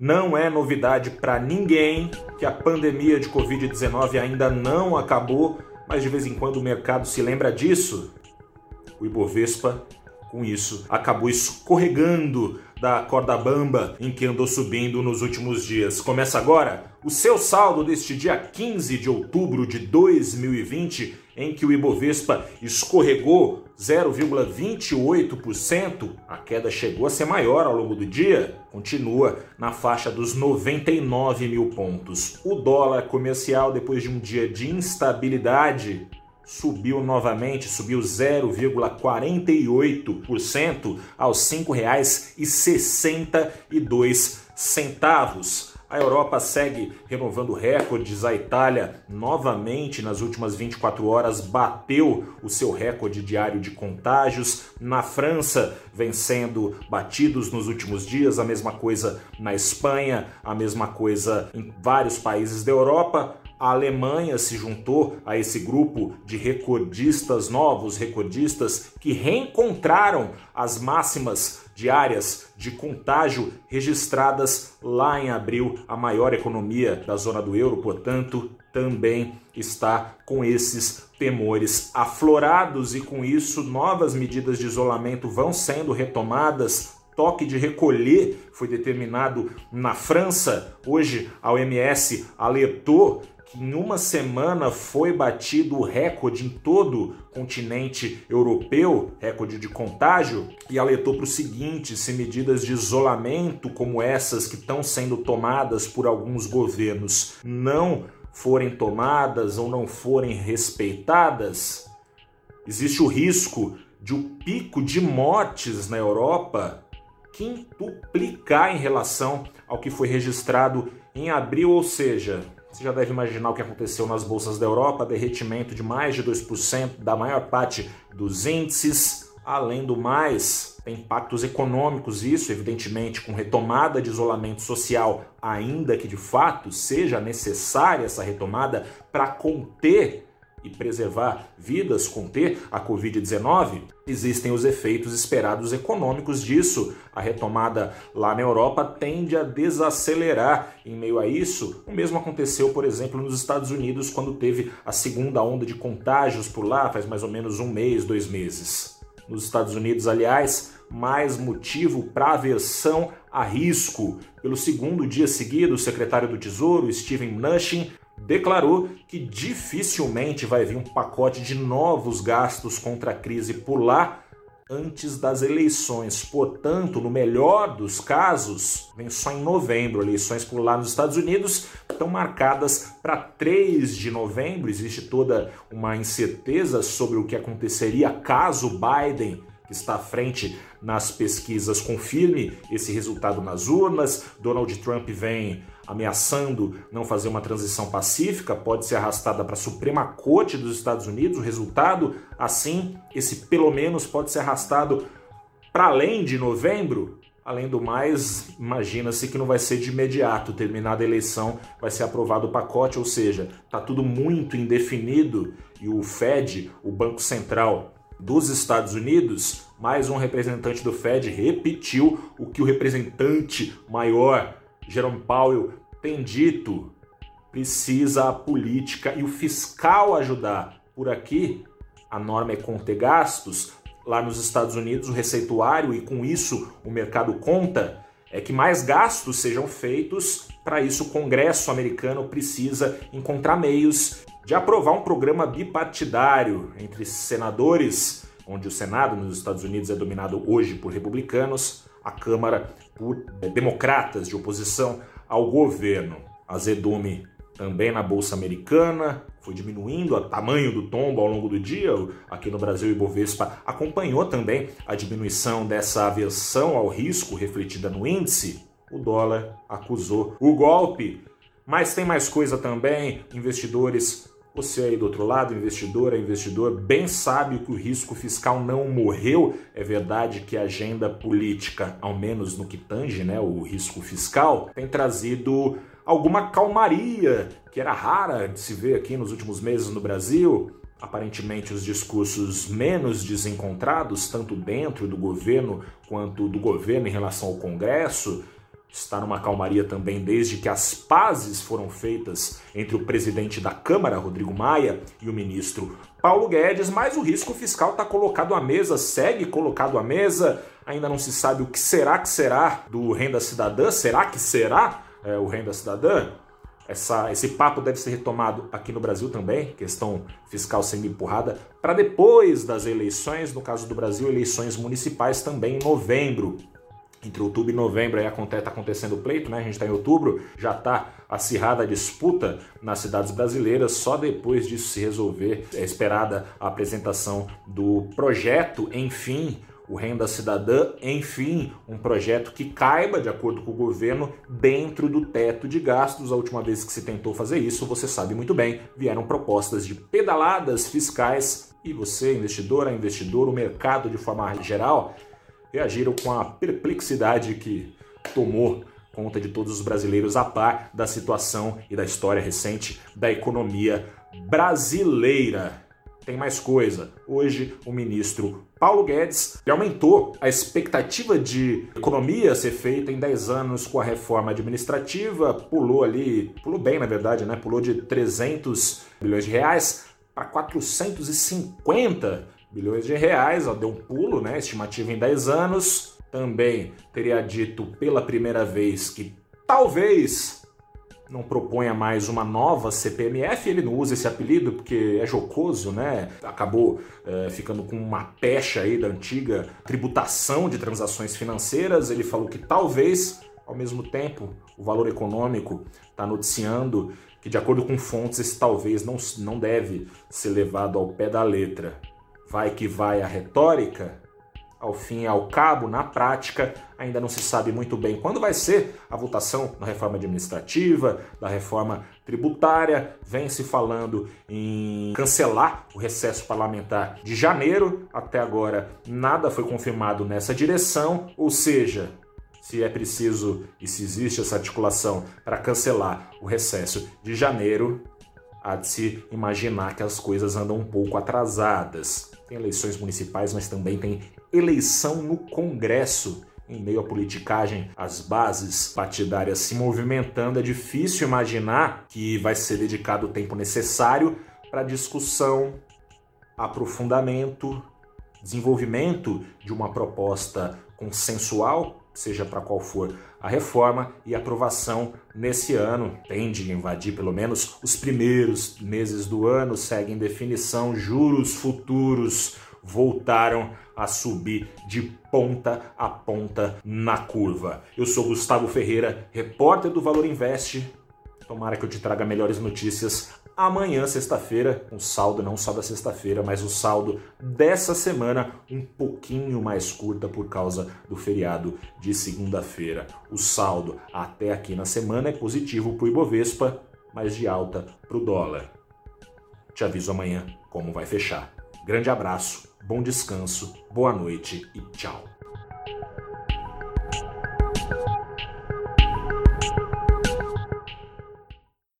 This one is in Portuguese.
Não é novidade para ninguém que a pandemia de Covid-19 ainda não acabou, mas de vez em quando o mercado se lembra disso. O Ibovespa, com isso, acabou escorregando da corda bamba em que andou subindo nos últimos dias. Começa agora o seu saldo deste dia 15 de outubro de 2020, em que o Ibovespa escorregou 0,28%. A queda chegou a ser maior ao longo do dia, continua na faixa dos 99 mil pontos. O dólar comercial, depois de um dia de instabilidade, subiu novamente, subiu 0,48% aos R$ 5,62. A Europa segue renovando recordes. A Itália, novamente, nas últimas 24 horas, bateu o seu recorde diário de contágios. Na França, vem sendo batidos nos últimos dias. A mesma coisa na Espanha, a mesma coisa em vários países da Europa. A Alemanha se juntou a esse grupo de recordistas novos, recordistas que reencontraram as máximas diárias de contágio registradas lá em abril. A maior economia da zona do euro, portanto, também está com esses temores aflorados e com isso novas medidas de isolamento vão sendo retomadas toque de recolher foi determinado na França. Hoje a OMS alertou em uma semana foi batido o recorde em todo o continente europeu, recorde de contágio, e alertou para o seguinte: se medidas de isolamento como essas que estão sendo tomadas por alguns governos não forem tomadas ou não forem respeitadas, existe o risco de o um pico de mortes na Europa quintuplicar em relação ao que foi registrado em abril, ou seja, você já deve imaginar o que aconteceu nas bolsas da Europa, derretimento de mais de 2% da maior parte dos índices. Além do mais, tem impactos econômicos, isso, evidentemente, com retomada de isolamento social, ainda que de fato seja necessária essa retomada para conter e preservar vidas, conter a Covid-19, existem os efeitos esperados econômicos disso. A retomada lá na Europa tende a desacelerar. Em meio a isso, o mesmo aconteceu, por exemplo, nos Estados Unidos, quando teve a segunda onda de contágios por lá, faz mais ou menos um mês, dois meses. Nos Estados Unidos, aliás, mais motivo para aversão a risco. Pelo segundo dia seguido, o secretário do Tesouro, Steven Mnuchin, declarou que dificilmente vai vir um pacote de novos gastos contra a crise por lá antes das eleições. Portanto, no melhor dos casos, vem só em novembro. Eleições por lá nos Estados Unidos estão marcadas para 3 de novembro. Existe toda uma incerteza sobre o que aconteceria caso Biden que está à frente nas pesquisas confirme esse resultado nas urnas. Donald Trump vem ameaçando não fazer uma transição pacífica, pode ser arrastada para a Suprema Corte dos Estados Unidos. O resultado, assim, esse pelo menos pode ser arrastado para além de novembro. Além do mais, imagina-se que não vai ser de imediato, terminada a eleição, vai ser aprovado o pacote, ou seja, está tudo muito indefinido e o Fed, o Banco Central, dos Estados Unidos, mais um representante do Fed repetiu o que o representante maior, Jerome Powell, tem dito. Precisa a política e o fiscal ajudar. Por aqui, a norma é conter gastos. Lá nos Estados Unidos, o receituário, e com isso o mercado conta, é que mais gastos sejam feitos. Para isso, o Congresso americano precisa encontrar meios de aprovar um programa bipartidário entre senadores, onde o Senado nos Estados Unidos é dominado hoje por republicanos, a Câmara por é, democratas de oposição ao governo. Azedume também na Bolsa Americana, foi diminuindo o tamanho do tombo ao longo do dia. Aqui no Brasil, o Ibovespa acompanhou também a diminuição dessa aversão ao risco refletida no índice. O dólar acusou o golpe. Mas tem mais coisa também. Investidores você aí do outro lado, investidor, investidor, bem sabe que o risco fiscal não morreu. É verdade que a agenda política, ao menos no que tange né, o risco fiscal, tem trazido alguma calmaria que era rara de se ver aqui nos últimos meses no Brasil. Aparentemente, os discursos menos desencontrados, tanto dentro do governo quanto do governo em relação ao Congresso, está numa calmaria também desde que as pazes foram feitas entre o presidente da Câmara, Rodrigo Maia, e o ministro Paulo Guedes, mas o risco fiscal está colocado à mesa, segue colocado à mesa, ainda não se sabe o que será que será do Renda Cidadã, será que será é, o Renda Cidadã? Essa, esse papo deve ser retomado aqui no Brasil também, questão fiscal sendo empurrada para depois das eleições, no caso do Brasil, eleições municipais também em novembro entre outubro e novembro aí está acontecendo o pleito, né? A gente está em outubro, já está acirrada a disputa nas cidades brasileiras. Só depois disso se resolver é esperada a apresentação do projeto, enfim, o Renda Cidadã, enfim, um projeto que caiba, de acordo com o governo, dentro do teto de gastos. A última vez que se tentou fazer isso, você sabe muito bem, vieram propostas de pedaladas fiscais e você, investidora, investidor, o mercado de forma geral, reagiram com a perplexidade que tomou conta de todos os brasileiros a par da situação e da história recente da economia brasileira. Tem mais coisa. Hoje, o ministro Paulo Guedes aumentou a expectativa de economia ser feita em 10 anos com a reforma administrativa, pulou ali, pulou bem na verdade, né? Pulou de 300 bilhões de reais para 450 bilhões de reais, ó, deu um pulo, né? Estimativa em 10 anos. Também teria dito pela primeira vez que talvez não proponha mais uma nova CPMF, ele não usa esse apelido porque é jocoso, né? Acabou é, ficando com uma pecha aí da antiga tributação de transações financeiras. Ele falou que talvez, ao mesmo tempo, o valor econômico está noticiando que, de acordo com fontes, esse talvez não, não deve ser levado ao pé da letra vai que vai a retórica, ao fim e ao cabo, na prática, ainda não se sabe muito bem quando vai ser a votação na reforma administrativa, da reforma tributária. Vem se falando em cancelar o recesso parlamentar de janeiro. Até agora, nada foi confirmado nessa direção, ou seja, se é preciso e se existe essa articulação para cancelar o recesso de janeiro, há de se imaginar que as coisas andam um pouco atrasadas. Tem eleições municipais, mas também tem eleição no Congresso. Em meio à politicagem, as bases partidárias se movimentando, é difícil imaginar que vai ser dedicado o tempo necessário para discussão, aprofundamento, desenvolvimento de uma proposta consensual, seja para qual for a reforma e aprovação nesse ano. Tende a invadir pelo menos os primeiros meses do ano, segue em definição, juros futuros voltaram a subir de ponta a ponta na curva. Eu sou Gustavo Ferreira, repórter do Valor Invest. Tomara que eu te traga melhores notícias amanhã, sexta-feira, um saldo não só da sexta-feira, mas o saldo dessa semana um pouquinho mais curta por causa do feriado de segunda-feira. O saldo até aqui na semana é positivo para o Ibovespa, mas de alta para o dólar. Te aviso amanhã como vai fechar. Grande abraço, bom descanso, boa noite e tchau.